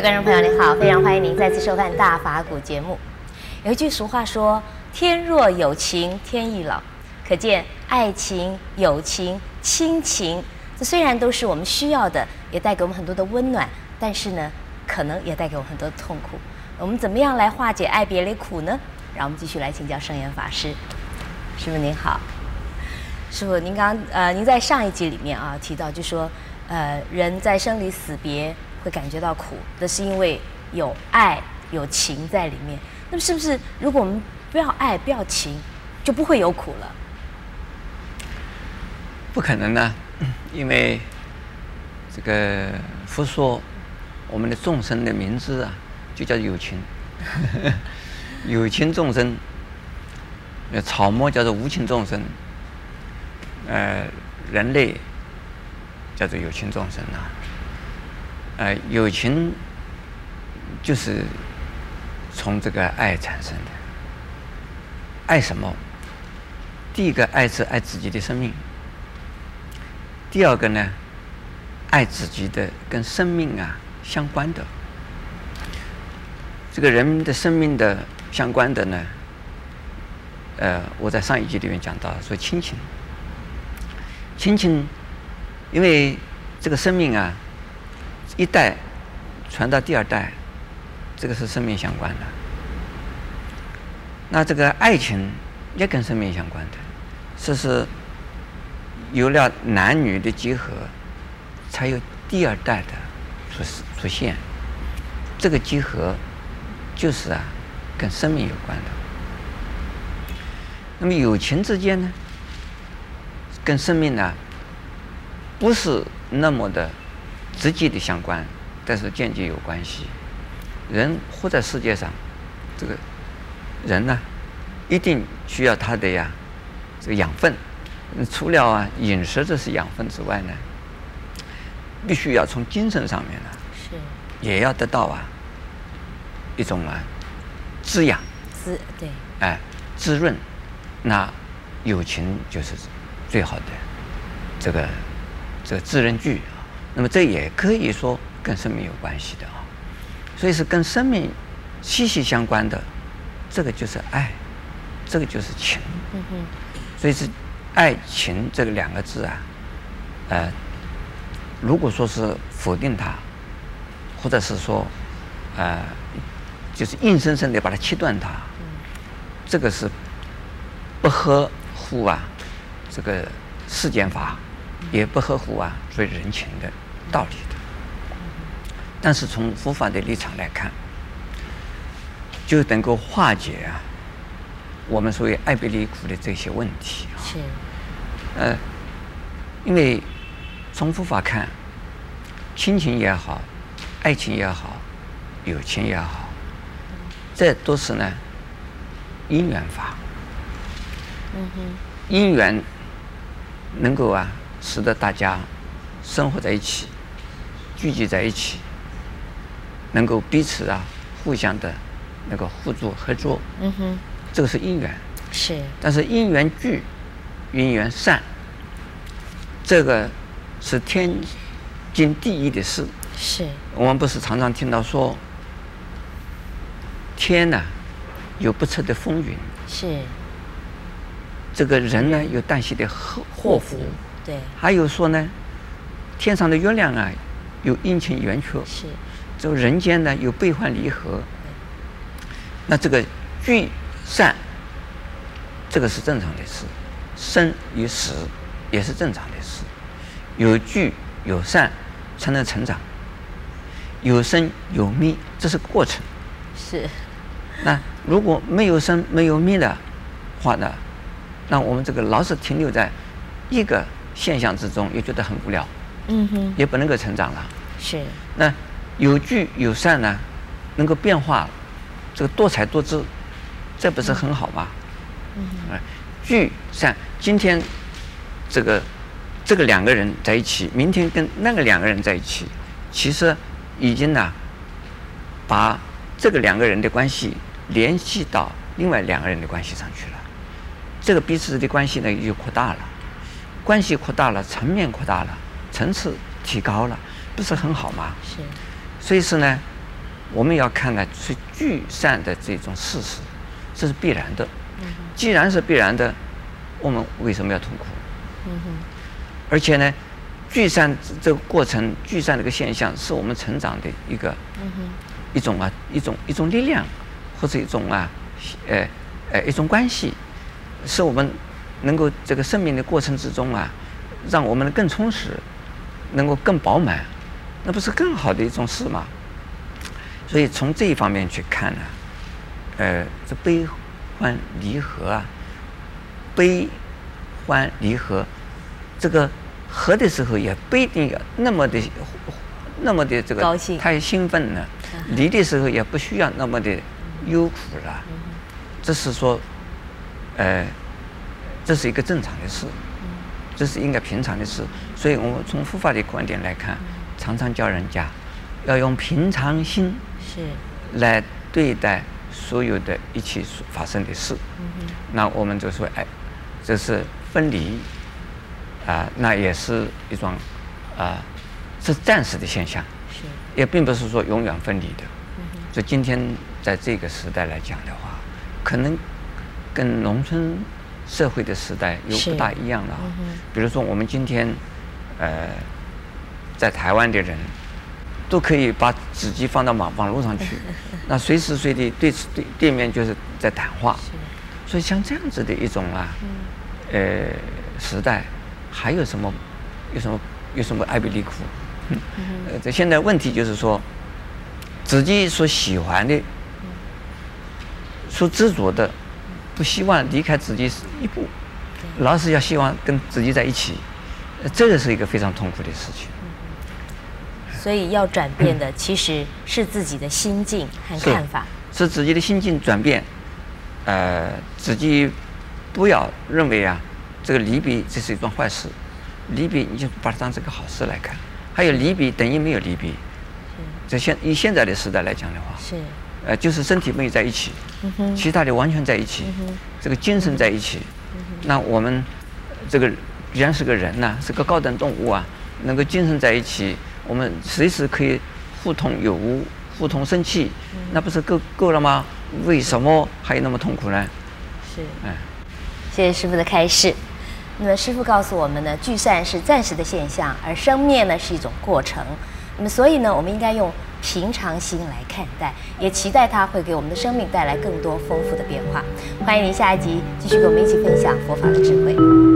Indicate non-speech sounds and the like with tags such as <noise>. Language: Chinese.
观众朋友，您好，非常欢迎您再次收看《大法古》节目。有一句俗话说：“天若有情天亦老”，可见爱情、友情、亲情，这虽然都是我们需要的，也带给我们很多的温暖，但是呢，可能也带给我们很多的痛苦。我们怎么样来化解爱别离苦呢？让我们继续来请教圣严法师。师傅您好，师傅您刚呃，您在上一集里面啊提到，就说呃，人在生离死别会感觉到苦，那是因为有爱有情在里面。那么是不是如果我们不要爱不要情，就不会有苦了？不可能呢，因为这个佛说我们的众生的名字啊，就叫有情，<laughs> 有情众生。那草木叫做无情众生，呃，人类叫做有情众生啊。呃，友情就是。从这个爱产生的，爱什么？第一个爱是爱自己的生命，第二个呢，爱自己的跟生命啊相关的，这个人的生命的相关的呢，呃，我在上一集里面讲到说亲情，亲情，因为这个生命啊，一代传到第二代。这个是生命相关的，那这个爱情也跟生命相关的，这是有了男女的结合，才有第二代的出出现。这个结合就是啊，跟生命有关的。那么友情之间呢，跟生命呢，不是那么的直接的相关，但是间接有关系。人活在世界上，这个人呢，一定需要他的呀，这个养分。除了啊饮食这是养分之外呢，必须要从精神上面呢，是也要得到啊一种啊滋养。滋对。哎，滋润，那友情就是最好的这个这个滋润剂。那么这也可以说跟生命有关系的啊。所以是跟生命息息相关的，这个就是爱，这个就是情。嗯哼。所以是爱情这个两个字啊，呃，如果说是否定它，或者是说，呃，就是硬生生的把它切断它，这个是不合乎啊这个世间法，也不合乎啊所谓人情的道理的。但是从佛法的立场来看，就能够化解啊，我们所谓爱别离苦的这些问题。是。呃，因为从佛法看，亲情也好，爱情也好，友情也好，这都是呢因缘法。嗯哼。因缘能够啊，使得大家生活在一起，聚集在一起。能够彼此啊，互相的，那个互助合作，嗯哼，这个是因缘，是。但是因缘聚，因缘散，这个是天经地义的事。是。我们不是常常听到说，天呐，有不测的风云。是。这个人呢，有旦夕的祸祸福。对。还有说呢，天上的月亮啊，有阴晴圆缺。是。这个人间呢，有悲欢离合，那这个聚散，这个是正常的事，生与死也是正常的事，有聚有散才能成长，有生有灭，这是过程。是。那如果没有生没有灭的话呢，那我们这个老是停留在一个现象之中，也觉得很无聊。嗯哼。也不能够成长了。是。那。有聚有散呢，能够变化，这个多才多姿，这不是很好吗？嗯。聚散，今天这个这个两个人在一起，明天跟那个两个人在一起，其实已经呢，把这个两个人的关系联系到另外两个人的关系上去了。这个彼此的关系呢，又扩大了，关系扩大了，层面扩大了，层次提高了，不是很好吗？是。所以是呢，我们要看看是聚散的这种事实，这是必然的。既然是必然的，我们为什么要痛苦？嗯哼而且呢，聚散这个过程，聚散这个现象，是我们成长的一个一种啊，一种一种力量，或者一种啊，呃呃一种关系，是我们能够这个生命的过程之中啊，让我们更充实，能够更饱满，那不是更好的一种事吗？所以从这一方面去看呢，呃，这悲欢离合啊，悲欢离合，这个合的时候也不一定要那么的那么的这个太兴奋了，离的时候也不需要那么的忧苦了，这是说，呃，这是一个正常的事，这是应该平常的事。所以我们从佛法的观点来看，常常教人家要用平常心。是，来对待所有的一切所发生的事，嗯、那我们就说，哎，这是分离，啊、呃，那也是一种，啊、呃，是暂时的现象，是，也并不是说永远分离的。嗯、所以今天在这个时代来讲的话，可能跟农村社会的时代又不大一样了。嗯、比如说我们今天，呃，在台湾的人。都可以把纸机放到网网络上去，<laughs> 那随时随地对对对面就是在谈话，所以像这样子的一种啊，呃时代，还有什么有什么有什么爱别离苦？呃，这 <laughs> 现在问题就是说，自己所喜欢的、所执着的，不希望离开自己一步，老是要希望跟自己在一起，这个是一个非常痛苦的事情。所以要转变的其实是自己的心境和看法，是，是自己的心境转变，呃，自己不要认为啊，这个离别这是一桩坏事，离别你就把它当成个好事来看。还有离别等于没有离别，这现以现在的时代来讲的话，是，呃，就是身体没有在一起，嗯、其他的完全在一起，嗯、这个精神在一起，嗯、那我们这个既然是个人呐、啊，是个高等动物啊，能够精神在一起。我们随时可以互通有无，互通生气，那不是够够了吗？为什么还有那么痛苦呢？是，嗯，谢谢师傅的开示。那么师傅告诉我们呢，聚散是暂时的现象，而生灭呢是一种过程。那么所以呢，我们应该用平常心来看待，也期待它会给我们的生命带来更多丰富的变化。欢迎您下一集继续跟我们一起分享佛法的智慧。